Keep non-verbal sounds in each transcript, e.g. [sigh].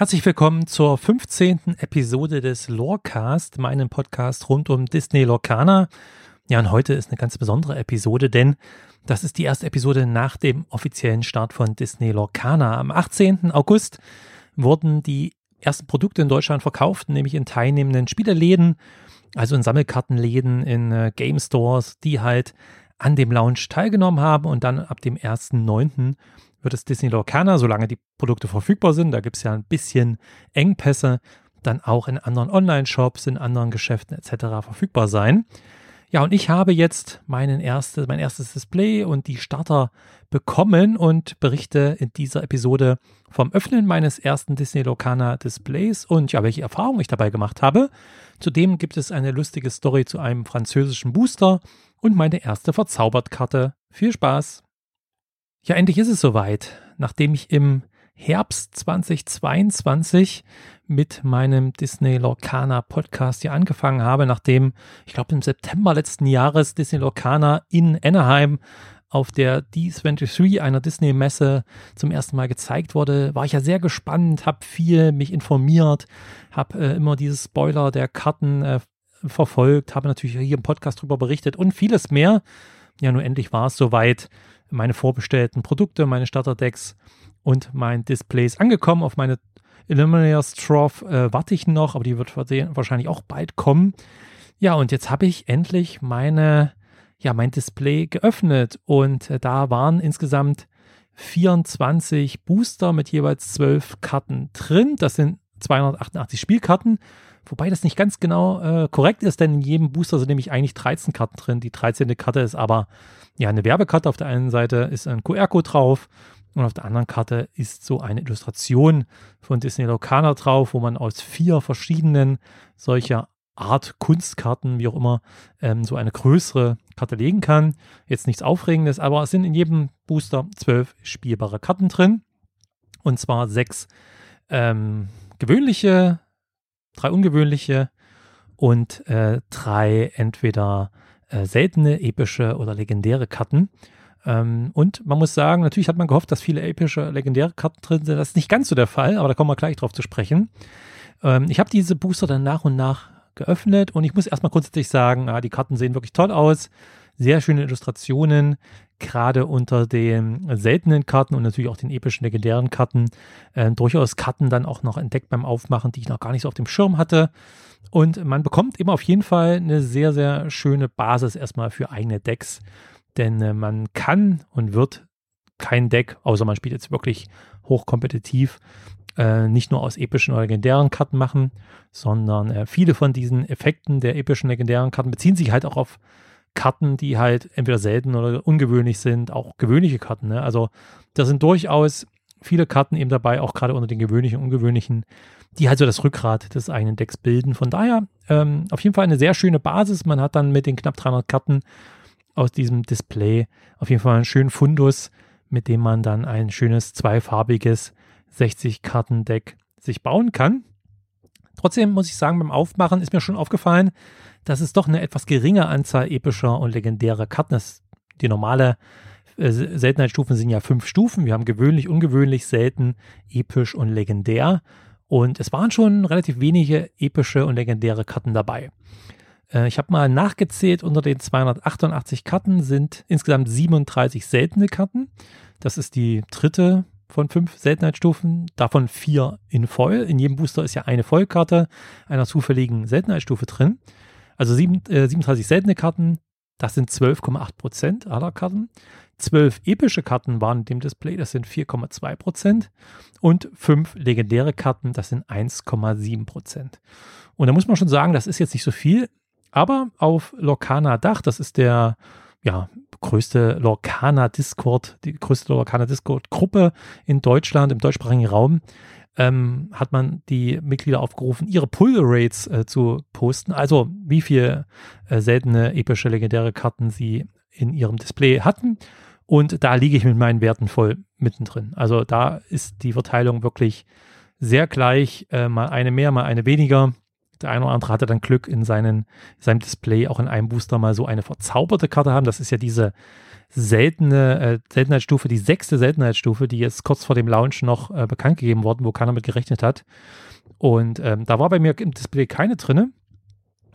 Herzlich willkommen zur 15. Episode des Lorecast, meinem Podcast rund um Disney Lorcaner. Ja, und heute ist eine ganz besondere Episode, denn das ist die erste Episode nach dem offiziellen Start von Disney Lorcaner. Am 18. August wurden die ersten Produkte in Deutschland verkauft, nämlich in teilnehmenden Spieleläden, also in Sammelkartenläden, in äh, Game Stores, die halt an dem Launch teilgenommen haben und dann ab dem 1.9. wird es Disney Lorcaner, solange die Produkte verfügbar sind, da gibt es ja ein bisschen Engpässe, dann auch in anderen Online-Shops, in anderen Geschäften etc. verfügbar sein. Ja, und ich habe jetzt meinen erste, mein erstes Display und die Starter bekommen und berichte in dieser Episode vom Öffnen meines ersten Disney Locana Displays und ja, welche Erfahrungen ich dabei gemacht habe. Zudem gibt es eine lustige Story zu einem französischen Booster und meine erste Verzaubertkarte. Viel Spaß! Ja, endlich ist es soweit. Nachdem ich im Herbst 2022 mit meinem Disney Lorcaner Podcast hier angefangen habe, nachdem, ich glaube, im September letzten Jahres Disney Lorcaner in Anaheim auf der D23 einer Disney-Messe zum ersten Mal gezeigt wurde, war ich ja sehr gespannt, habe viel mich informiert, habe äh, immer dieses Spoiler der Karten äh, verfolgt, habe natürlich hier im Podcast drüber berichtet und vieles mehr. Ja, nur endlich war es soweit. Meine vorbestellten Produkte, meine Starterdecks und mein Display ist angekommen. Auf meine Illuminator Trough äh, warte ich noch, aber die wird wahrscheinlich auch bald kommen. Ja, und jetzt habe ich endlich meine, ja, mein Display geöffnet und äh, da waren insgesamt 24 Booster mit jeweils 12 Karten drin. Das sind 288 Spielkarten. Wobei das nicht ganz genau äh, korrekt ist, denn in jedem Booster sind nämlich eigentlich 13 Karten drin. Die 13. Karte ist aber ja eine Werbekarte. Auf der einen Seite ist ein QR-Code drauf und auf der anderen Karte ist so eine Illustration von Disney Locana drauf, wo man aus vier verschiedenen solcher Art Kunstkarten, wie auch immer, ähm, so eine größere Karte legen kann. Jetzt nichts Aufregendes, aber es sind in jedem Booster zwölf spielbare Karten drin. Und zwar sechs ähm, gewöhnliche, drei ungewöhnliche und äh, drei entweder äh, seltene, epische oder legendäre Karten. Ähm, und man muss sagen, natürlich hat man gehofft, dass viele epische, legendäre Karten drin sind. Das ist nicht ganz so der Fall, aber da kommen wir gleich drauf zu sprechen. Ähm, ich habe diese Booster dann nach und nach geöffnet und ich muss erstmal grundsätzlich sagen, ah, die Karten sehen wirklich toll aus. Sehr schöne Illustrationen, gerade unter den seltenen Karten und natürlich auch den epischen legendären Karten. Äh, durchaus Karten dann auch noch entdeckt beim Aufmachen, die ich noch gar nicht so auf dem Schirm hatte. Und man bekommt eben auf jeden Fall eine sehr, sehr schöne Basis erstmal für eigene Decks. Denn äh, man kann und wird kein Deck, außer man spielt jetzt wirklich hochkompetitiv, äh, nicht nur aus epischen oder legendären Karten machen, sondern äh, viele von diesen Effekten der epischen legendären Karten beziehen sich halt auch auf Karten, die halt entweder selten oder ungewöhnlich sind, auch gewöhnliche Karten. Ne? Also da sind durchaus viele Karten eben dabei, auch gerade unter den gewöhnlichen und ungewöhnlichen, die halt so das Rückgrat des eigenen Decks bilden. Von daher ähm, auf jeden Fall eine sehr schöne Basis. Man hat dann mit den knapp 300 Karten aus diesem Display auf jeden Fall einen schönen Fundus, mit dem man dann ein schönes zweifarbiges 60-Karten-Deck sich bauen kann. Trotzdem muss ich sagen, beim Aufmachen ist mir schon aufgefallen, dass es doch eine etwas geringe Anzahl epischer und legendärer Karten ist. Die normale äh, Seltenheitsstufen sind ja fünf Stufen. Wir haben gewöhnlich, ungewöhnlich, selten, episch und legendär. Und es waren schon relativ wenige epische und legendäre Karten dabei. Äh, ich habe mal nachgezählt, unter den 288 Karten sind insgesamt 37 seltene Karten. Das ist die dritte von fünf Seltenheitsstufen, davon vier in Voll. In jedem Booster ist ja eine Vollkarte einer zufälligen Seltenheitsstufe drin. Also sieben, äh, 37 seltene Karten, das sind 12,8 Prozent aller Karten. Zwölf epische Karten waren in dem Display, das sind 4,2 Prozent. Und fünf legendäre Karten, das sind 1,7 Prozent. Und da muss man schon sagen, das ist jetzt nicht so viel. Aber auf Lorcana Dach, das ist der ja, größte Lorcana Discord, die größte Lorcana Discord Gruppe in Deutschland, im deutschsprachigen Raum, ähm, hat man die Mitglieder aufgerufen, ihre Pull Rates äh, zu posten. Also wie viel äh, seltene, epische, legendäre Karten sie in ihrem Display hatten. Und da liege ich mit meinen Werten voll mittendrin. Also da ist die Verteilung wirklich sehr gleich, äh, mal eine mehr, mal eine weniger der eine oder andere hatte dann Glück in seinen, seinem Display auch in einem Booster mal so eine verzauberte Karte haben. Das ist ja diese seltene äh, Seltenheitsstufe, die sechste Seltenheitsstufe, die jetzt kurz vor dem Launch noch äh, bekannt gegeben worden, wo keiner mit gerechnet hat. Und ähm, da war bei mir im Display keine drinne.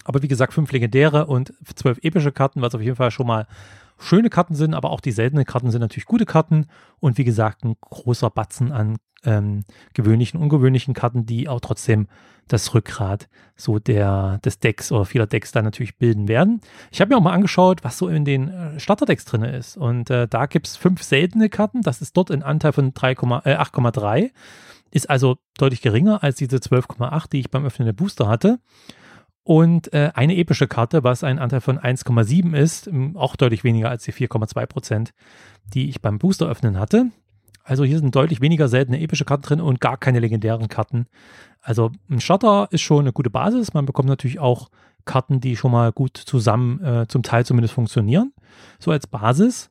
Aber wie gesagt, fünf legendäre und zwölf epische Karten, was auf jeden Fall schon mal schöne Karten sind, aber auch die seltenen Karten sind natürlich gute Karten. Und wie gesagt, ein großer Batzen an ähm, gewöhnlichen, ungewöhnlichen Karten, die auch trotzdem das Rückgrat so der, des Decks oder vieler Decks dann natürlich bilden werden. Ich habe mir auch mal angeschaut, was so in den äh, Starterdecks drin ist. Und äh, da gibt es fünf seltene Karten. Das ist dort ein Anteil von äh, 8,3. Ist also deutlich geringer als diese 12,8, die ich beim Öffnen der Booster hatte. Und äh, eine epische Karte, was ein Anteil von 1,7 ist, auch deutlich weniger als die 4,2 Prozent, die ich beim Booster öffnen hatte. Also hier sind deutlich weniger seltene epische Karten drin und gar keine legendären Karten. Also ein Starter ist schon eine gute Basis. Man bekommt natürlich auch Karten, die schon mal gut zusammen, äh, zum Teil zumindest funktionieren, so als Basis.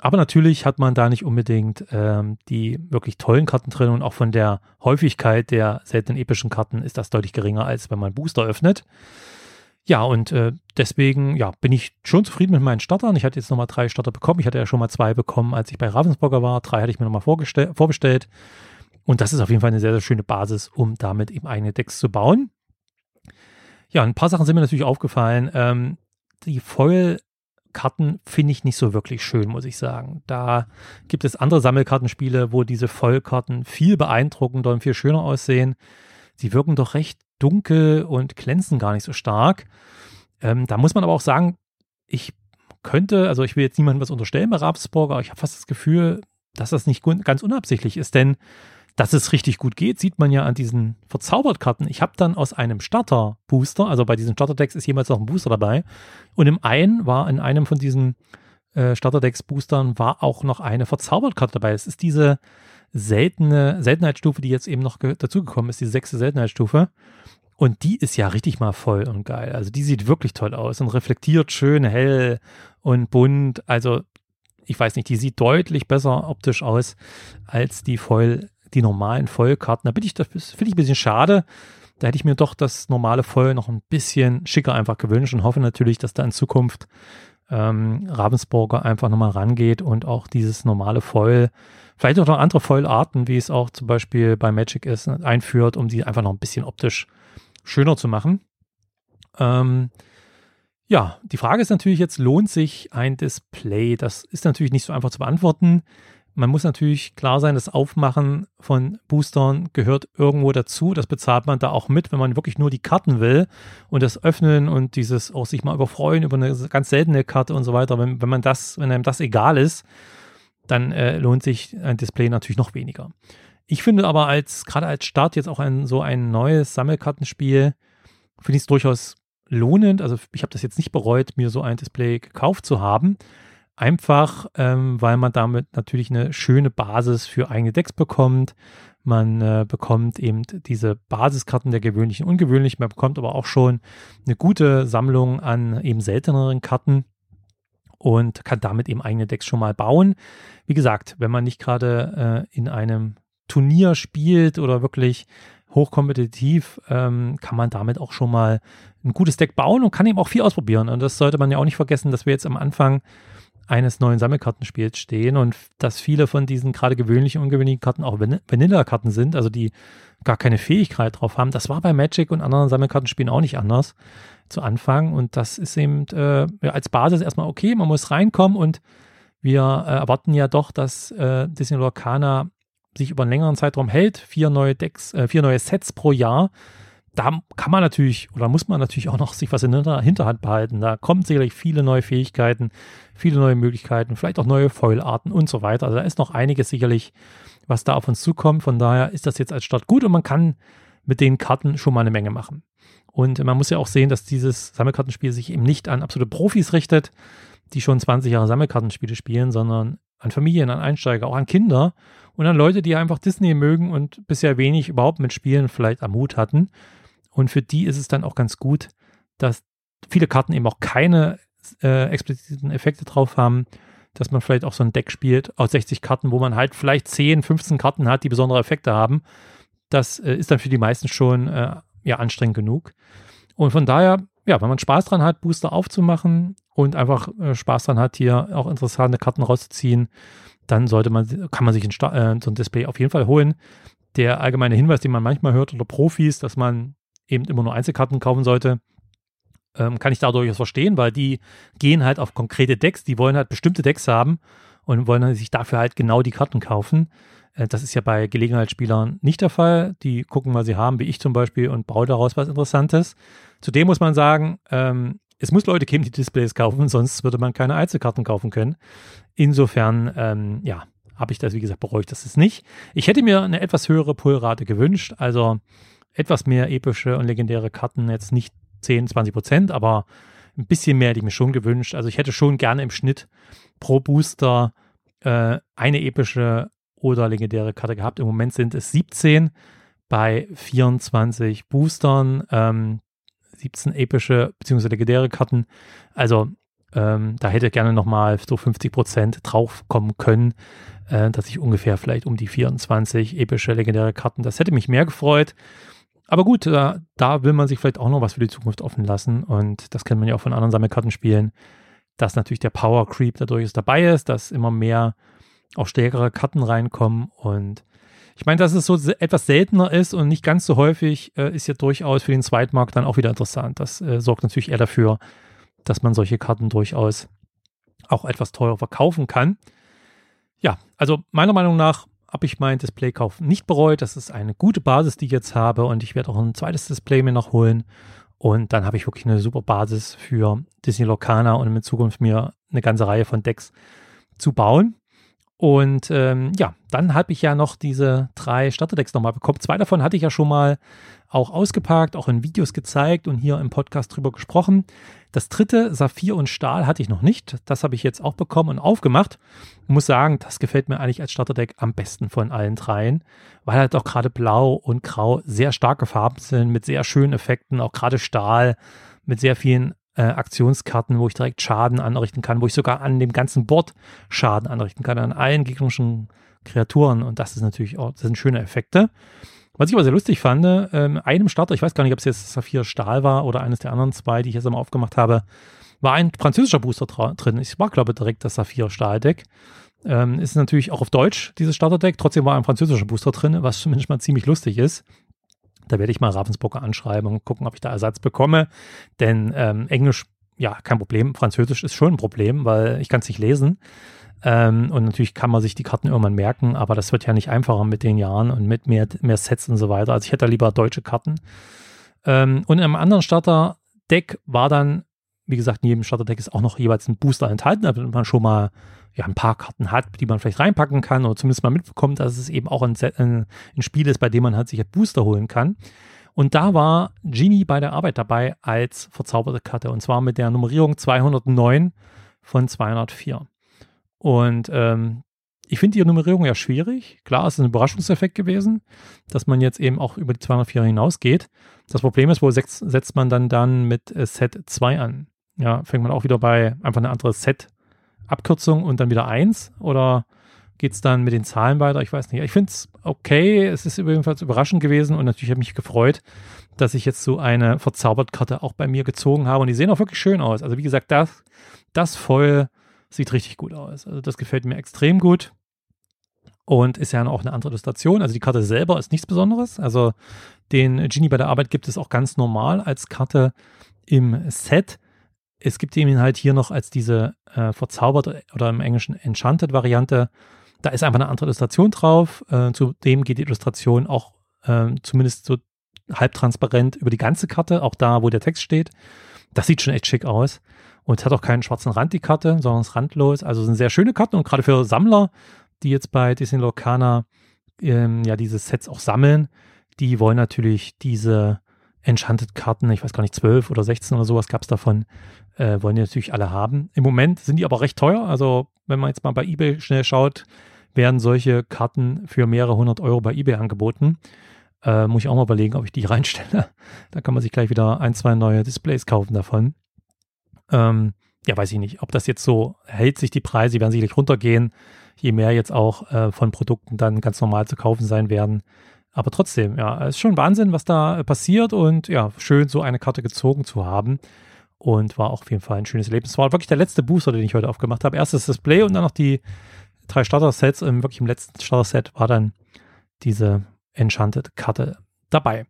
Aber natürlich hat man da nicht unbedingt ähm, die wirklich tollen Karten drin und auch von der Häufigkeit der seltenen epischen Karten ist das deutlich geringer, als wenn man Booster öffnet. Ja, und äh, deswegen ja, bin ich schon zufrieden mit meinen Startern. Ich hatte jetzt nochmal drei Starter bekommen. Ich hatte ja schon mal zwei bekommen, als ich bei Ravensburger war. Drei hatte ich mir nochmal vorbestellt. Und das ist auf jeden Fall eine sehr, sehr schöne Basis, um damit eben eigene Decks zu bauen. Ja, ein paar Sachen sind mir natürlich aufgefallen. Ähm, die Foil-Karten finde ich nicht so wirklich schön, muss ich sagen. Da gibt es andere Sammelkartenspiele, wo diese Foil-Karten viel beeindruckender und viel schöner aussehen. Sie wirken doch recht dunkel und glänzen gar nicht so stark. Ähm, da muss man aber auch sagen, ich könnte, also ich will jetzt niemandem was unterstellen bei Rapsburg, aber ich habe fast das Gefühl, dass das nicht ganz unabsichtlich ist, denn dass es richtig gut geht, sieht man ja an diesen Verzaubertkarten. Ich habe dann aus einem Starter-Booster, also bei diesen Starter-Decks ist jemals noch ein Booster dabei, und im einen war in einem von diesen äh, Starter-Decks-Boostern war auch noch eine Verzaubertkarte dabei. Es ist diese seltene Seltenheitsstufe, die jetzt eben noch dazugekommen ist, die sechste Seltenheitsstufe. Und die ist ja richtig mal voll und geil. Also die sieht wirklich toll aus und reflektiert schön hell und bunt. Also ich weiß nicht, die sieht deutlich besser optisch aus als die voll, die normalen Vollkarten. Da bin ich, das finde ich ein bisschen schade. Da hätte ich mir doch das normale Voll noch ein bisschen schicker einfach gewünscht und hoffe natürlich, dass da in Zukunft ähm, Ravensburger einfach nochmal rangeht und auch dieses normale Foil, vielleicht auch noch andere Foil-Arten, wie es auch zum Beispiel bei Magic ist, einführt, um die einfach noch ein bisschen optisch schöner zu machen. Ähm, ja, die Frage ist natürlich jetzt, lohnt sich ein Display? Das ist natürlich nicht so einfach zu beantworten. Man muss natürlich klar sein, das Aufmachen von Boostern gehört irgendwo dazu. Das bezahlt man da auch mit, wenn man wirklich nur die Karten will und das Öffnen und dieses auch sich mal überfreuen über eine ganz seltene Karte und so weiter. Wenn, wenn man das, wenn einem das egal ist, dann äh, lohnt sich ein Display natürlich noch weniger. Ich finde aber als, gerade als Start jetzt auch ein, so ein neues Sammelkartenspiel, finde ich es durchaus lohnend. Also ich habe das jetzt nicht bereut, mir so ein Display gekauft zu haben. Einfach, ähm, weil man damit natürlich eine schöne Basis für eigene Decks bekommt. Man äh, bekommt eben diese Basiskarten der gewöhnlichen, ungewöhnlichen. Man bekommt aber auch schon eine gute Sammlung an eben selteneren Karten und kann damit eben eigene Decks schon mal bauen. Wie gesagt, wenn man nicht gerade äh, in einem Turnier spielt oder wirklich hochkompetitiv, ähm, kann man damit auch schon mal ein gutes Deck bauen und kann eben auch viel ausprobieren. Und das sollte man ja auch nicht vergessen, dass wir jetzt am Anfang eines neuen Sammelkartenspiels stehen und dass viele von diesen gerade gewöhnlichen, ungewöhnlichen Karten auch Van Vanilla-Karten sind, also die gar keine Fähigkeit drauf haben. Das war bei Magic und anderen Sammelkartenspielen auch nicht anders zu Anfang und das ist eben äh, als Basis erstmal okay, man muss reinkommen und wir äh, erwarten ja doch, dass äh, Disney Lorcana sich über einen längeren Zeitraum hält, vier neue Decks, äh, vier neue Sets pro Jahr, da kann man natürlich oder muss man natürlich auch noch sich was in der Hinterhand behalten. Da kommen sicherlich viele neue Fähigkeiten, viele neue Möglichkeiten, vielleicht auch neue Foilarten und so weiter. Also da ist noch einiges sicherlich, was da auf uns zukommt. Von daher ist das jetzt als Start gut und man kann mit den Karten schon mal eine Menge machen. Und man muss ja auch sehen, dass dieses Sammelkartenspiel sich eben nicht an absolute Profis richtet, die schon 20 Jahre Sammelkartenspiele spielen, sondern an Familien, an Einsteiger, auch an Kinder und an Leute, die einfach Disney mögen und bisher wenig überhaupt mit Spielen vielleicht am Hut hatten. Und für die ist es dann auch ganz gut, dass viele Karten eben auch keine äh, expliziten Effekte drauf haben, dass man vielleicht auch so ein Deck spielt aus 60 Karten, wo man halt vielleicht 10, 15 Karten hat, die besondere Effekte haben. Das äh, ist dann für die meisten schon äh, ja anstrengend genug. Und von daher, ja, wenn man Spaß dran hat, Booster aufzumachen und einfach äh, Spaß dran hat, hier auch interessante Karten rauszuziehen, dann sollte man, kann man sich ein, äh, so ein Display auf jeden Fall holen. Der allgemeine Hinweis, den man manchmal hört unter Profis, dass man eben immer nur Einzelkarten kaufen sollte, ähm, kann ich da durchaus verstehen, weil die gehen halt auf konkrete Decks, die wollen halt bestimmte Decks haben und wollen sich dafür halt genau die Karten kaufen. Äh, das ist ja bei Gelegenheitsspielern nicht der Fall. Die gucken, was sie haben, wie ich zum Beispiel, und bauen daraus was Interessantes. Zudem muss man sagen, ähm, es muss Leute geben, die Displays kaufen, sonst würde man keine Einzelkarten kaufen können. Insofern, ähm, ja, habe ich das, wie gesagt, bereut das ist nicht. Ich hätte mir eine etwas höhere Pullrate gewünscht, also etwas mehr epische und legendäre Karten, jetzt nicht 10, 20 Prozent, aber ein bisschen mehr hätte ich mir schon gewünscht. Also ich hätte schon gerne im Schnitt pro Booster äh, eine epische oder legendäre Karte gehabt. Im Moment sind es 17 bei 24 Boostern, ähm, 17 epische bzw. legendäre Karten. Also ähm, da hätte gerne nochmal so 50 Prozent draufkommen können, äh, dass ich ungefähr vielleicht um die 24 epische legendäre Karten, das hätte mich mehr gefreut. Aber gut, da, da will man sich vielleicht auch noch was für die Zukunft offen lassen und das kennt man ja auch von anderen Sammelkartenspielen, dass natürlich der Power Creep dadurch dabei ist, dass immer mehr auch stärkere Karten reinkommen und ich meine, dass es so etwas seltener ist und nicht ganz so häufig, äh, ist ja durchaus für den Zweitmarkt dann auch wieder interessant. Das äh, sorgt natürlich eher dafür, dass man solche Karten durchaus auch etwas teurer verkaufen kann. Ja, also meiner Meinung nach habe ich meinen Displaykauf nicht bereut. Das ist eine gute Basis, die ich jetzt habe und ich werde auch ein zweites Display mir noch holen. Und dann habe ich wirklich eine super Basis für Disney Locana und in Zukunft mir eine ganze Reihe von Decks zu bauen. Und ähm, ja, dann habe ich ja noch diese drei Starterdecks nochmal bekommen. Zwei davon hatte ich ja schon mal auch ausgepackt, auch in Videos gezeigt und hier im Podcast drüber gesprochen. Das dritte, Saphir und Stahl, hatte ich noch nicht. Das habe ich jetzt auch bekommen und aufgemacht. Muss sagen, das gefällt mir eigentlich als Starterdeck am besten von allen dreien, weil halt auch gerade Blau und Grau sehr starke Farben sind, mit sehr schönen Effekten, auch gerade Stahl mit sehr vielen äh, Aktionskarten, wo ich direkt Schaden anrichten kann, wo ich sogar an dem ganzen Board Schaden anrichten kann, an allen gegnerischen Kreaturen. Und das ist natürlich auch, das sind schöne Effekte. Was ich aber sehr lustig fand, ähm, einem Starter, ich weiß gar nicht, ob es jetzt Saphir Stahl war oder eines der anderen zwei, die ich jetzt einmal aufgemacht habe, war ein französischer Booster drin. Ich war, glaube ich, direkt das Saphir Stahl Deck. Ähm, ist natürlich auch auf Deutsch, dieses Starterdeck. Trotzdem war ein französischer Booster drin, was zumindest mal ziemlich lustig ist. Da werde ich mal Ravensburger anschreiben und gucken, ob ich da Ersatz bekomme. Denn ähm, Englisch, ja, kein Problem. Französisch ist schon ein Problem, weil ich kann es nicht lesen. Ähm, und natürlich kann man sich die Karten irgendwann merken, aber das wird ja nicht einfacher mit den Jahren und mit mehr, mehr Sets und so weiter. Also ich hätte lieber deutsche Karten. Ähm, und im anderen Starter-Deck war dann, wie gesagt, in jedem Starter-Deck ist auch noch jeweils ein Booster enthalten, damit man schon mal ja, ein paar Karten hat, die man vielleicht reinpacken kann oder zumindest mal mitbekommt, dass es eben auch ein, ein, ein Spiel ist, bei dem man halt sich ein Booster holen kann. Und da war Genie bei der Arbeit dabei als verzauberte Karte und zwar mit der Nummerierung 209 von 204. Und ähm, ich finde die Nummerierung ja schwierig. Klar, es ist ein Überraschungseffekt gewesen, dass man jetzt eben auch über die 204 hinausgeht. Das Problem ist, wo setzt, setzt man dann dann mit äh, Set 2 an? Ja, fängt man auch wieder bei einfach eine andere Set-Abkürzung und dann wieder 1 oder geht es dann mit den Zahlen weiter? Ich weiß nicht. Ich finde es okay. Es ist jedenfalls überraschend gewesen und natürlich habe ich mich gefreut, dass ich jetzt so eine Verzaubertkarte auch bei mir gezogen habe und die sehen auch wirklich schön aus. Also wie gesagt, das, das voll Sieht richtig gut aus. Also das gefällt mir extrem gut. Und ist ja auch eine andere Illustration. Also die Karte selber ist nichts Besonderes. Also den Genie bei der Arbeit gibt es auch ganz normal als Karte im Set. Es gibt ihn halt hier noch als diese äh, verzauberte oder im Englischen Enchanted Variante. Da ist einfach eine andere Illustration drauf. Äh, zudem geht die Illustration auch äh, zumindest so halbtransparent über die ganze Karte, auch da, wo der Text steht. Das sieht schon echt schick aus. Und es hat auch keinen schwarzen Rand, die Karte, sondern ist randlos. Also sind sehr schöne Karten und gerade für Sammler, die jetzt bei Disney Locana ähm, ja diese Sets auch sammeln, die wollen natürlich diese Enchanted-Karten, ich weiß gar nicht, 12 oder 16 oder sowas gab es davon, äh, wollen die natürlich alle haben. Im Moment sind die aber recht teuer. Also wenn man jetzt mal bei eBay schnell schaut, werden solche Karten für mehrere hundert Euro bei eBay angeboten. Äh, muss ich auch mal überlegen, ob ich die [laughs] reinstelle. Da kann man sich gleich wieder ein, zwei neue Displays kaufen davon. Ähm, ja, weiß ich nicht, ob das jetzt so hält sich die Preise, die werden sicherlich runtergehen, je mehr jetzt auch äh, von Produkten dann ganz normal zu kaufen sein werden. Aber trotzdem, ja, es ist schon Wahnsinn, was da passiert und ja, schön so eine Karte gezogen zu haben. Und war auch auf jeden Fall ein schönes Leben. Es war wirklich der letzte Booster, den ich heute aufgemacht habe. Erstes Display und dann noch die drei Starter-Sets. Und wirklich im letzten Starter-Set war dann diese Enchanted-Karte dabei.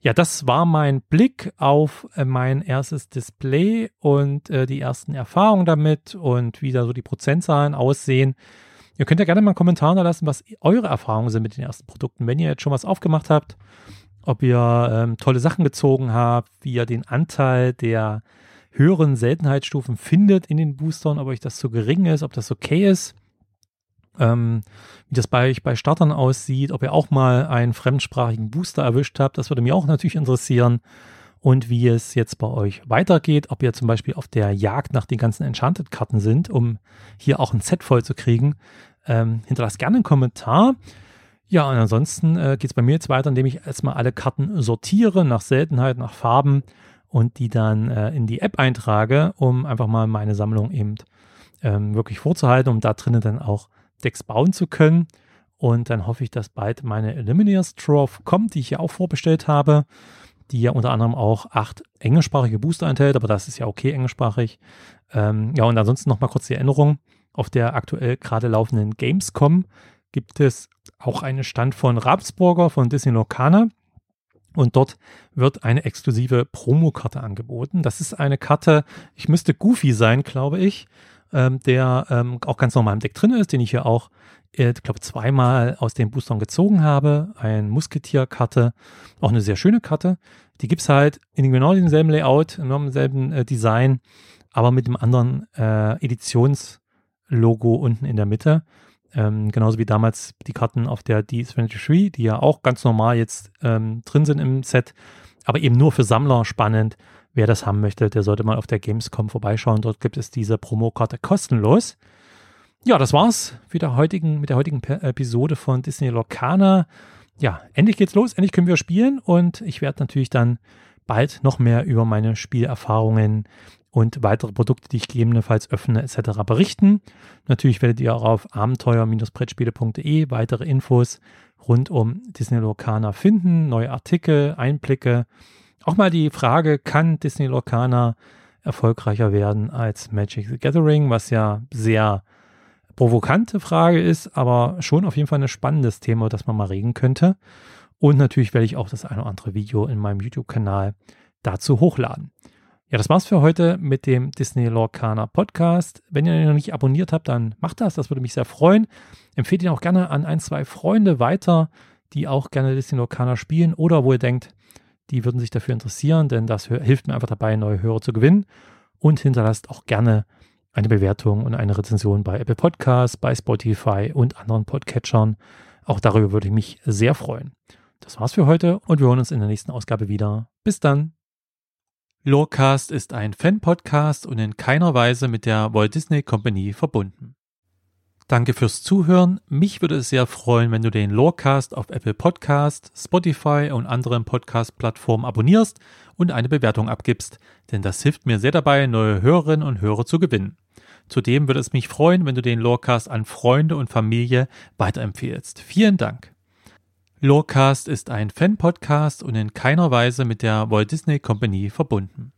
Ja, das war mein Blick auf äh, mein erstes Display und äh, die ersten Erfahrungen damit und wie da so die Prozentzahlen aussehen. Ihr könnt ja gerne mal einen Kommentar da lassen, was eure Erfahrungen sind mit den ersten Produkten. Wenn ihr jetzt schon was aufgemacht habt, ob ihr ähm, tolle Sachen gezogen habt, wie ihr den Anteil der höheren Seltenheitsstufen findet in den Boostern, ob euch das zu gering ist, ob das okay ist ähm, wie das bei euch bei Startern aussieht, ob ihr auch mal einen fremdsprachigen Booster erwischt habt, das würde mich auch natürlich interessieren. Und wie es jetzt bei euch weitergeht, ob ihr zum Beispiel auf der Jagd nach den ganzen Enchanted-Karten sind, um hier auch ein Set voll zu kriegen. Ähm, hinterlasst gerne einen Kommentar. Ja, und ansonsten äh, geht es bei mir jetzt weiter, indem ich erstmal alle Karten sortiere nach Seltenheit, nach Farben und die dann äh, in die App eintrage, um einfach mal meine Sammlung eben ähm, wirklich vorzuhalten, um da drinnen dann auch Decks bauen zu können. Und dann hoffe ich, dass bald meine Eliminators Trove kommt, die ich ja auch vorbestellt habe, die ja unter anderem auch acht englischsprachige Booster enthält, aber das ist ja okay englischsprachig. Ähm, ja, und ansonsten nochmal kurz die Erinnerung. Auf der aktuell gerade laufenden Gamescom gibt es auch einen Stand von Rapsburger von Disney Locana. Und dort wird eine exklusive Promokarte angeboten. Das ist eine Karte, ich müsste Goofy sein, glaube ich ähm, der ähm, auch ganz normal im Deck drin ist, den ich hier auch, äh, ich glaube, zweimal aus den Boostern gezogen habe. Ein Musketier-Karte, auch eine sehr schöne Karte. Die gibt es halt in genau demselben Layout, in demselben äh, Design, aber mit dem anderen äh, Editionslogo unten in der Mitte. Ähm, genauso wie damals die Karten auf der D23, die ja auch ganz normal jetzt ähm, drin sind im Set, aber eben nur für Sammler spannend Wer das haben möchte, der sollte mal auf der Gamescom vorbeischauen. Dort gibt es diese Promokarte kostenlos. Ja, das war's mit der heutigen, mit der heutigen Episode von Disney Locana. Ja, endlich geht's los, endlich können wir spielen und ich werde natürlich dann bald noch mehr über meine Spielerfahrungen und weitere Produkte, die ich gegebenenfalls öffne, etc. berichten. Natürlich werdet ihr auch auf abenteuer-brettspiele.de weitere Infos rund um Disney Locana finden, neue Artikel, Einblicke auch mal die Frage, kann Disney Lorcaner erfolgreicher werden als Magic the Gathering, was ja sehr provokante Frage ist, aber schon auf jeden Fall ein spannendes Thema, das man mal reden könnte. Und natürlich werde ich auch das eine oder andere Video in meinem YouTube-Kanal dazu hochladen. Ja, das war's für heute mit dem Disney Lorcaner Podcast. Wenn ihr ihn noch nicht abonniert habt, dann macht das, das würde mich sehr freuen. Empfehlt ihn auch gerne an ein, zwei Freunde weiter, die auch gerne Disney Lorcaner spielen oder wo ihr denkt, die würden sich dafür interessieren, denn das hilft mir einfach dabei, neue Hörer zu gewinnen. Und hinterlasst auch gerne eine Bewertung und eine Rezension bei Apple Podcasts, bei Spotify und anderen Podcatchern. Auch darüber würde ich mich sehr freuen. Das war's für heute und wir hören uns in der nächsten Ausgabe wieder. Bis dann. Lorecast ist ein Fan-Podcast und in keiner Weise mit der Walt Disney Company verbunden. Danke fürs Zuhören. Mich würde es sehr freuen, wenn du den Lorecast auf Apple Podcast, Spotify und anderen Podcast-Plattformen abonnierst und eine Bewertung abgibst, denn das hilft mir sehr dabei, neue Hörerinnen und Hörer zu gewinnen. Zudem würde es mich freuen, wenn du den Lorecast an Freunde und Familie weiterempfehlst. Vielen Dank. Lorecast ist ein Fan-Podcast und in keiner Weise mit der Walt Disney Company verbunden.